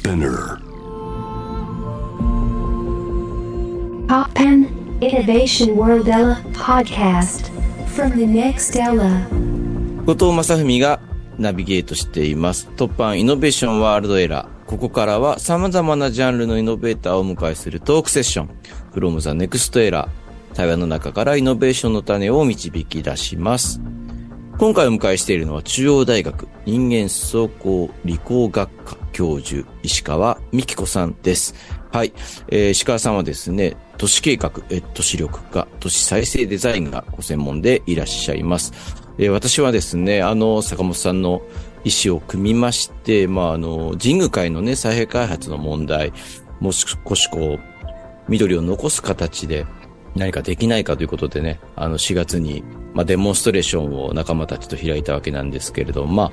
Spinner Poppen Innovation World Ella podcast from the next Ella. 後藤正文がナビゲートしています。突破イノベーションワールドエラー。ここからは様々なジャンルのイノベーターをお迎えするトークセッション。from the next era。対話の中からイノベーションの種を導き出します。今回お迎えしているのは中央大学人間思想工理工学科教授石川美希子さんです。はい。えー石川さんはですね、都市計画、え都市緑化、都市再生デザインがご専門でいらっしゃいます。えー私はですね、あの、坂本さんの意思を組みまして、まあ、あの、神宮会のね、再生開発の問題、もう少しこう、緑を残す形で何かできないかということでね、あの4月に、まあ、デモンストレーションを仲間たちと開いたわけなんですけれども、まあ、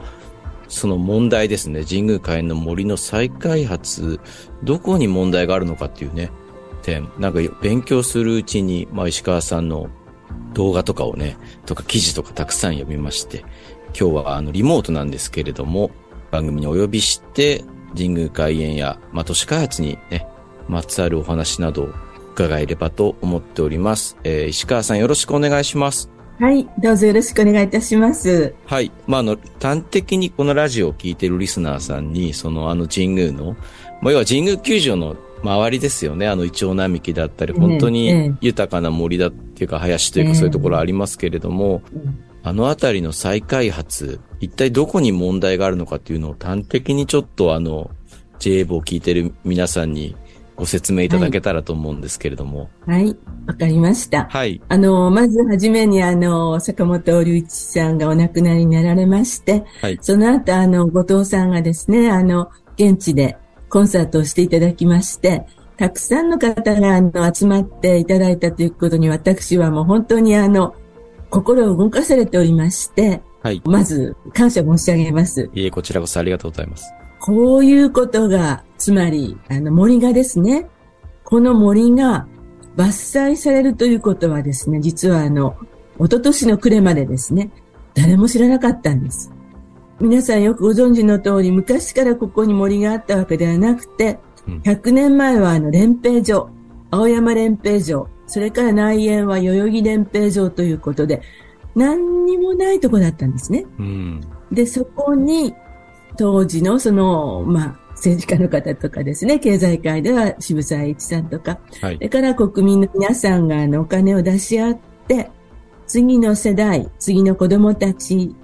その問題ですね、神宮外苑の森の再開発、どこに問題があるのかっていうね、点、なんか勉強するうちに、まあ、石川さんの動画とかをね、とか記事とかたくさん読みまして、今日はあのリモートなんですけれども、番組にお呼びして、神宮外苑や、まあ、都市開発にね、まつわるお話などを伺えればと思っております。えー石川さんよろしくお願いします。はい、どうぞよろしくお願いいたします。はい。まあ、あの、端的にこのラジオを聞いているリスナーさんに、そのあの神宮の、まあ、要は神宮球場の周りですよね。あの、イチョウ並木だったり、ええ本当ええに豊かな森だっていうか、林というかええそういうところありますけれども、うんあのあたりの再開発、一体どこに問題があるのかっていうのを端的にちょっとあの、JA 部を聞いている皆さんにご説明いただけたらと思うんですけれども。はい、わかりました。はい。あの、まずはじめにあの、坂本龍一さんがお亡くなりになられまして、はい。その後あの、後藤さんがですね、あの、現地でコンサートをしていただきまして、たくさんの方があの、集まっていただいたということに私はもう本当にあの、心を動かされておりまして、はい。まず感謝申し上げます。いえ、こちらこそありがとうございます。こういうことが、つまり、あの森がですね、この森が伐採されるということはですね、実はあの、一昨年の暮れまでですね、誰も知らなかったんです。皆さんよくご存知の通り、昔からここに森があったわけではなくてうん、100年前はあの、連平所、青山連平所、それから内縁は代々木連平所ということで、何にもないとこだったんですね。うん。で、そこに、当時のその、まあ、政治家の方とかですね、経済界では渋沢栄一さんとか、はいそ。れから国民の皆さんがあのお金を出し合って、次の世代、次の子供たち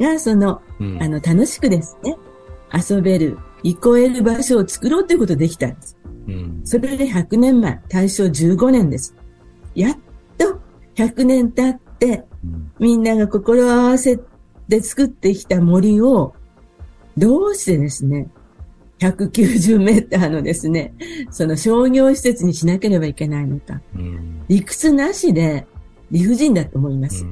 がその、うんあの、楽しくですね、遊べる、憩える場所を作ろうということができたんです。うん。それで100年前、大正15年です。やっと100年経って、うんみんなが心を合わせて作ってきた森を、どうしてですね、190メーターのですね、その商業施設にしなければいけないのか。うん理屈なしで理不尽だと思います。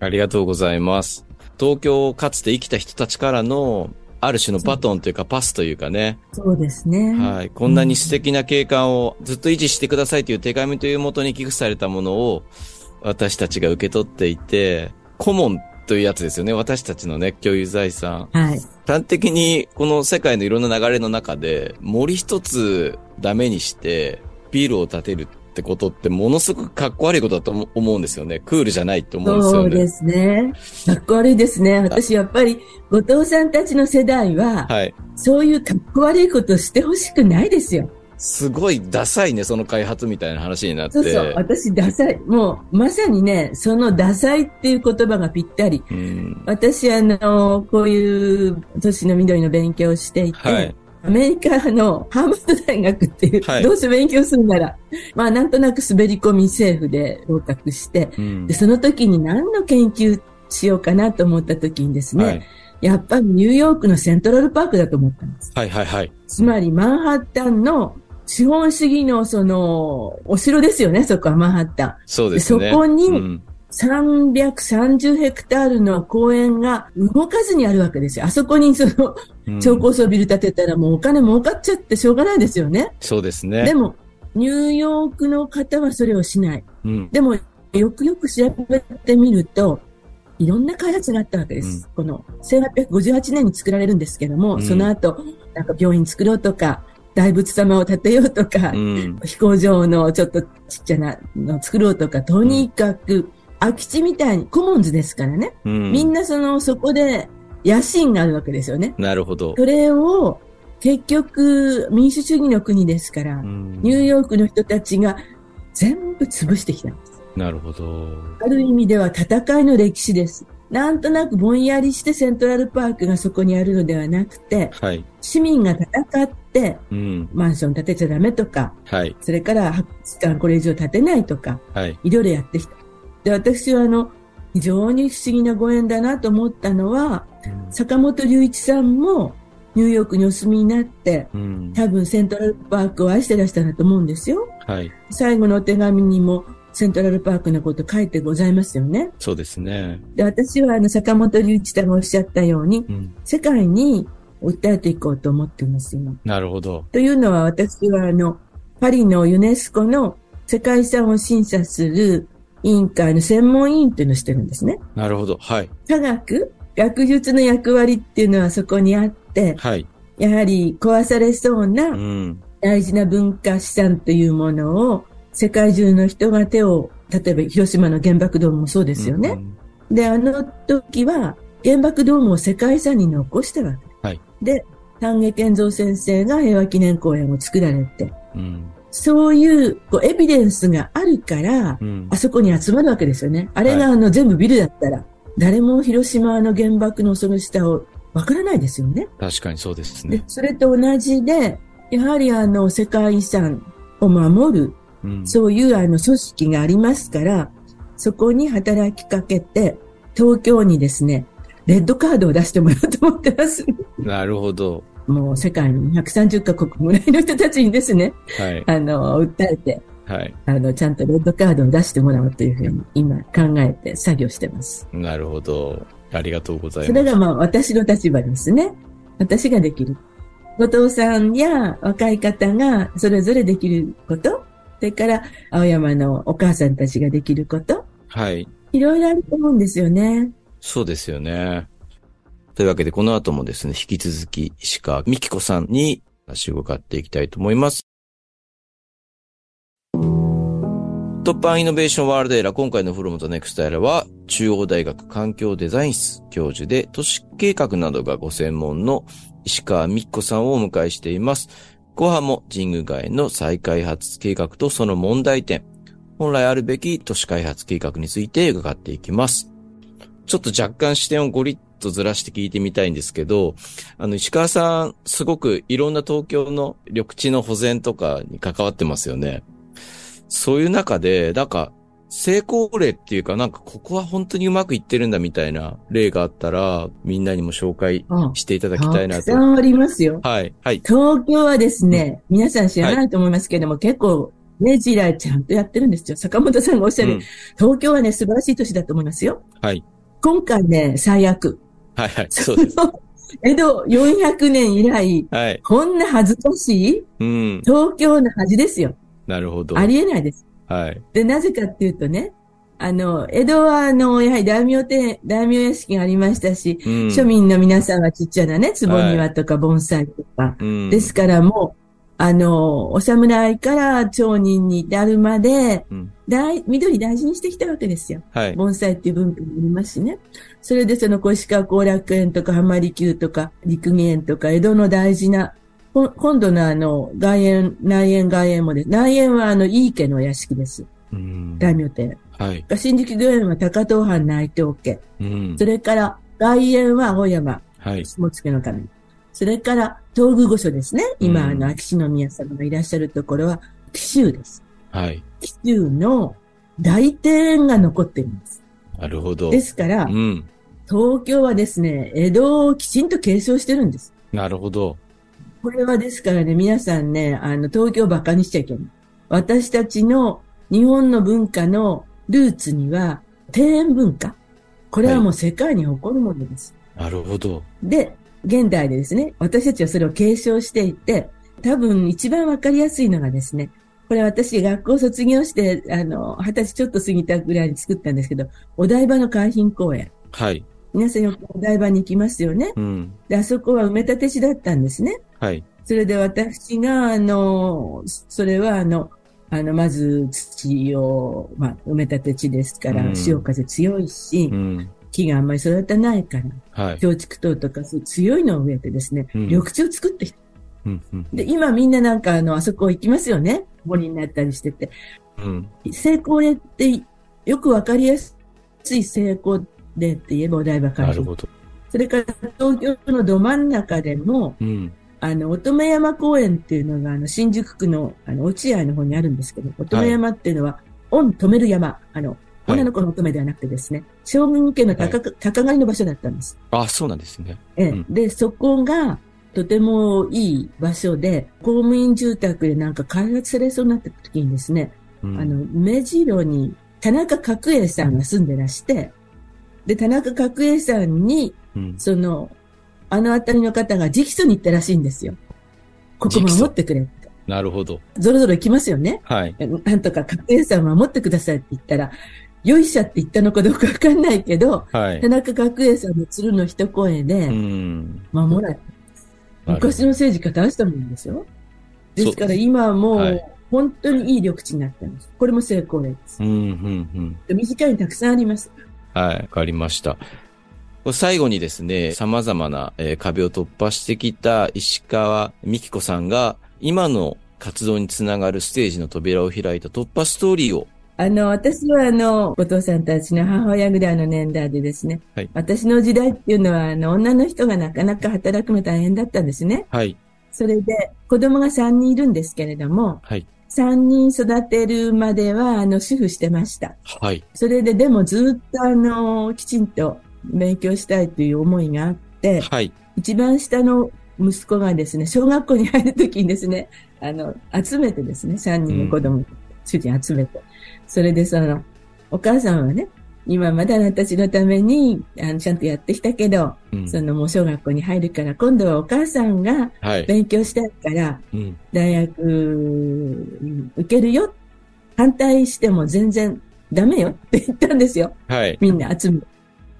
ありがとうございます。東京をかつて生きた人たちからの、ある種のバトンというかパスというかね。そうですね。はい。こんなに素敵な景観をずっと維持してくださいという手紙というもとに寄付されたものを私たちが受け取っていて、コモンというやつですよね。私たちのね、共有財産。はい。端的にこの世界のいろんな流れの中で森一つダメにしてビルを建てるってことってものすごくかっこ悪いことだと思思うんですよね。クールじゃないって思うんですよね。そうですね。かっこ悪いですね。私やっぱり、後藤さんたちの世代は、はい。そういうかっこ悪いことしてほしくないですよ。すごいダサいね、その開発みたいな話になって。そうそう。私、ダサい。もう、まさにね、そのダサいっていう言葉がぴったり。うん。私、あの、こういう都市の緑の勉強をしていて、はい。アメリカのハーバード大学っていう、はいどうせ勉強するなら、まあなんとなく滑り込み政府で合格して、うんで、その時に何の研究しようかなと思った時にですね、はい。やっぱりニューヨークのセントラルパークだと思ったんです。はいはいはい。つまりマンハッタンの資本主義のその、お城ですよね、そこはマンハッタン。そうですね。でそこにうん330ヘクタールの公園が動かずにあるわけですよ。あそこにそのうん超高層ビル建てたらもうお金儲かっちゃってしょうがないですよね。そうですね。でも、ニューヨークの方はそれをしない。うん。でも、よくよく調べてみると、いろんな開発があったわけです。この1858年に作られるんですけども、うんその後、なんか病院作ろうとか、大仏様を建てようとか、うん。飛行場のちょっとちっちゃなのを作ろうとか、とにかく、空き地みたいに、コモンズですからね。うん。みんなその、そこで野心があるわけですよね。なるほど。それを、結局、民主主義の国ですから、うんニューヨークの人たちが全部潰してきたんです。なるほど。ある意味では戦いの歴史です。なんとなくぼんやりしてセントラルパークがそこにあるのではなくて、はい。市民が戦って、うん。マンション建てちゃダメとか、はい。それから博物館これ以上建てないとか、はい。いろいろやってきた。で、私はあの、非常に不思議なご縁だなと思ったのは、坂本龍一さんもニューヨークにお住みになって、うん。多分セントラルパークを愛してらしたんだと思うんですよ。はい。最後のお手紙にもセントラルパークのこと書いてございますよね。そうですね。で、私はあの坂本龍一さんがおっしゃったように、うん。世界に訴えていこうと思っています、今。なるほど。というのは私はあの、パリのユネスコの世界遺産を審査する委員会の専門委員というのをしてるんですね。なるほど。はい。科学、学術の役割っていうのはそこにあって、はい。やはり壊されそうう。なん大事な文化資産というものを世界中の人が手を、例えば広島の原爆ドームもそうですよね。うんで、あの時は原爆ドームを世界遺産に残したわけ。はいで、丹下健三先生が平和記念公園を作られて、うん。そういうこうエビデンスがあるから、うんあ。そこに集まるわけですよね。あれがはあの全部ビルだったら、誰も広島の原爆の恐ろしさをわからないですよね。確かにそうですでね。、それと同じで、やはりあの世界遺産を守る、うん。そういうあの組織がありますから、そこに働きかけて、東京にですね、レッドカードを出してもらおうと思ってます。なるほど。もう世界の130カ国ぐらいの人たちにですね、はい。あの、訴えて、はい。あの、ちゃんとレッドカードを出してもらおうというふうに今考えて作業してます。なるほど。ありがとうございます。それがまあ私の立場ですね。私ができる。後藤さんや若い方がそれぞれできること、それから青山のお母さんたちができること、はい。いろいろあると思うんですよね。そうですよね。というわけで、この後もですね、引き続き石川美希子さんに話を伺っていきたいと思います。突破イノベーションワールドエラー、今回のフロムとネクストエラーは、中央大学環境デザイン室教授で、都市計画などがご専門の石川美希子さんをお迎えしています。後半も神宮外苑の再開発計画とその問題点、本来あるべき都市開発計画について伺っていきます。ちょっと若干視点をゴリッとずらして聞いてみたいんですけど、あの、石川さん、すごくいろんな東京の緑地の保全とかに関わってますよね。そういう中で、なんか、成功例っていうか、なんかここは本当にうまくいってるんだみたいな例があったら、みんなにも紹介うんしていただきたいなとたくさ。んありますよ。はい、はい、東京はですね、皆さん知らないと思いますけれども、結構、ねじらちゃんとやってるんですよ。坂本さんがおっしゃる、うん東京はね、素晴らしい都市だと思いますよ。はい、今回ね、最悪。はい、はい、そうです。江戸400年以来、はい、こんな恥ずかしい？うん、東京の恥ですよ。なるほど。ありえないです。はい、で、なぜかっていうとね、あの、江戸は、あの、やはり大名店、大名屋敷がありましたし、うん。庶民の皆さんはちっちゃなね、坪庭とか盆栽とか、うん、ですからもう、あの、お侍から町人に至るまで、うん大、緑大事にしてきたわけですよ。はい、盆栽っていう文化もありますしね。それでその小石川後楽園とか浜離宮とか陸義園とか江戸の大事な、こ今度のあの外苑、内苑外苑もです。内苑はあの井伊家の屋敷です。うん、大名店。はい、新宿御苑は高遠藩内藤家。うんそ、れから外苑は青山はい、下野の神。それから東宮御所ですね。今、うんあの秋篠宮様がいらっしゃるところは紀州です。はい、紀州の大庭園が残っています。なるほど。ですから、うん、東京はですね、江戸をきちんと継承してるんです。なるほど。これはですからね、皆さんね、あの、東京を馬鹿にしちゃいけない。私たちの日本の文化のルーツには、庭園文化。これはもう世界に誇るものです。なるほど。で、現代でですね、私たちはそれを継承していて、多分一番わかりやすいのがですね、これ私学校卒業して、あの、二十歳ちょっと過ぎたぐらいに作ったんですけど、お台場の海浜公園。はい。皆さんよくお台場に行きますよね。うん。で、あそこは埋め立て地だったんですね。はい。それで私が、あの、それはあの、あの、まず土を、まあ、埋め立て地ですから、うん潮風強いし、うん。木があんまり育たないから、はい。強竹等とかそう強いのを植えてですね、うん緑地を作ってきた。うん。うん。で、今みんななんかあの、あそこ行きますよね。森になったりしてて。うん。成功例って、よくわかりやすい成功例って言えばお台場海浜。なるほど。それから東京のど真ん中でも、うん。あの、乙女山公園っていうのが、あの、新宿区の、あの、落合の方にあるんですけど、乙女山っていうのは、御止める山。あの、はい女の子の乙女ではなくてですね、将軍家の高,、高狩りの場所だったんです。あ、そうなんですね。ええうんで、そこが、とてもいい場所で、公務員住宅でなんか開発されそうになった時にですね、うんあの、目白に田中角栄さんが住んでらして、で、田中角栄さんに、うん。その、あの辺りの方が直訴に行ったらしいんですよ。ここ守ってくれって。なるほど。ぞろぞろ行きますよね。はい。なんとか角栄さん守ってくださいって言ったら、よいしゃって言ったのかどうかわかんないけど、はい田。中角栄さんの鶴の一声うで、ん。守られた。昔の政治家大したもんですよ。ですから今はもうはい、本当にいい緑地になってます。これも成功例ですうん、。うん、うん。短いにたくさんあります。はい、わかりました。最後にですね、様々な、えー壁を突破してきた石川美希子さんが、今の活動につながるステージの扉を開いた突破ストーリーを、あの、私はあの、お父さんたちの母親ぐらいの年代でですね、はい。私の時代っていうのは、あの、女の人がなかなか働くの大変だったんですね。はい、それで、子供が3人いるんですけれども、はい、3人育てるまでは、あの、主婦してました。はい、それで、でもずっとあの、きちんと勉強したいという思いがあって、はい、一番下の息子がですね、小学校に入るときにですね、あの、集めてですね、3人の子供、主人集めて。それでその、お母さんはね、今まであなたたちのために、あの、ちゃんとやってきたけど、うん。そのもう小学校に入るから、今度はお母さんがはい、勉強したいから、うん、大学うん受けるよ。反対しても全然ダメよ。って言ったんですよ。はい、みんな集めて。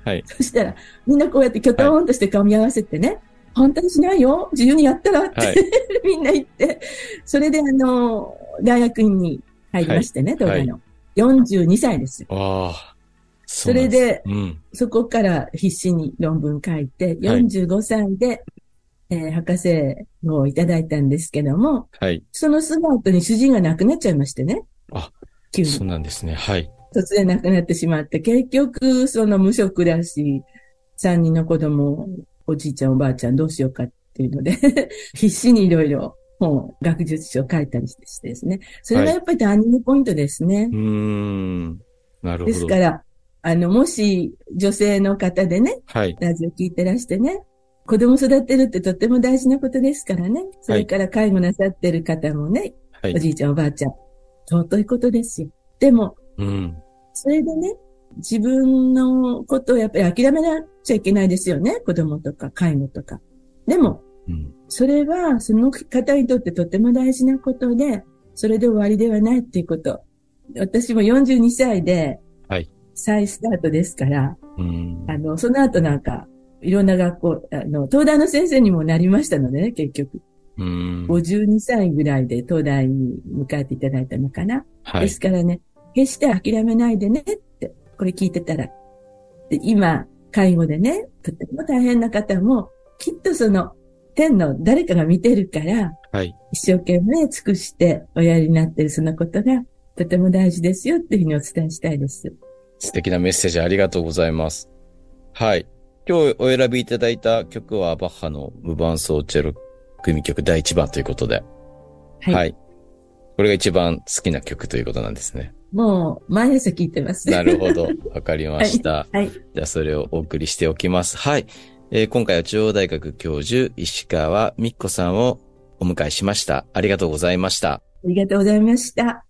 はい、そしたら、みんなこうやってキョトーンとして顔見合わせてね、反対しないよ。自由にやったらって、はい。みんな言って、それであの、大学院に入りましてね、はい。東大の。42歳です。ああ、そそれで、うん、そこから必死に論文書いて、45歳で、えー博士号をいただいたんですけども、はい、そのすぐ後に主人が亡くなっちゃいましてね。あ、急に。そうなんですね、はい、突然亡くなってしまって、結局、その無職だし、三人の子供、おじいちゃんおばあちゃんどうしようかっていうので、必死にいろいろ本、学術書を書いたりしてですね。それがやっぱりターニングポイントですね。うーん、なるほど。ですから、あの、もし女性の方でね、はい、ラジオ聞いてらしてね、子供育てるってとっても大事なことですからね。それから介護なさってる方もね、はい、おじいちゃんおばあちゃん、尊いことですよ。でも、うん、それでね、自分のことをやっぱり諦めなっちゃいけないですよね。子供とか介護とか。でも、うん、それはその方にとってとても大事なことで、それで終わりではないっていうこと。私も42歳ではい、再スタートですから、うん、あの、その後なんか、いろんな学校、あの、東大の先生にもなりましたのでね、結局。うん、52歳ぐらいで東大に迎えていただいたのかな。はい、ですからね、決して諦めないでねって、これ聞いてたら。で今、介護でね、とても大変な方も、きっとその、天の誰かが見てるから、はい、一生懸命尽くしておやりになってるそのことが、とても大事ですよっていうふうにお伝えしたいです。素敵なメッセージありがとうございます。はい。今日お選びいただいた曲はバッハの無伴奏チェロ組曲第1番ということで。はい。はい。これが一番好きな曲ということなんですね。もう、毎朝聞いてます。なるほど。わかりました。はい。じゃあそれをお送りしておきます。はい。えー、今回は中央大学教授、石川美子さんをお迎えしました。ありがとうございました。ありがとうございました。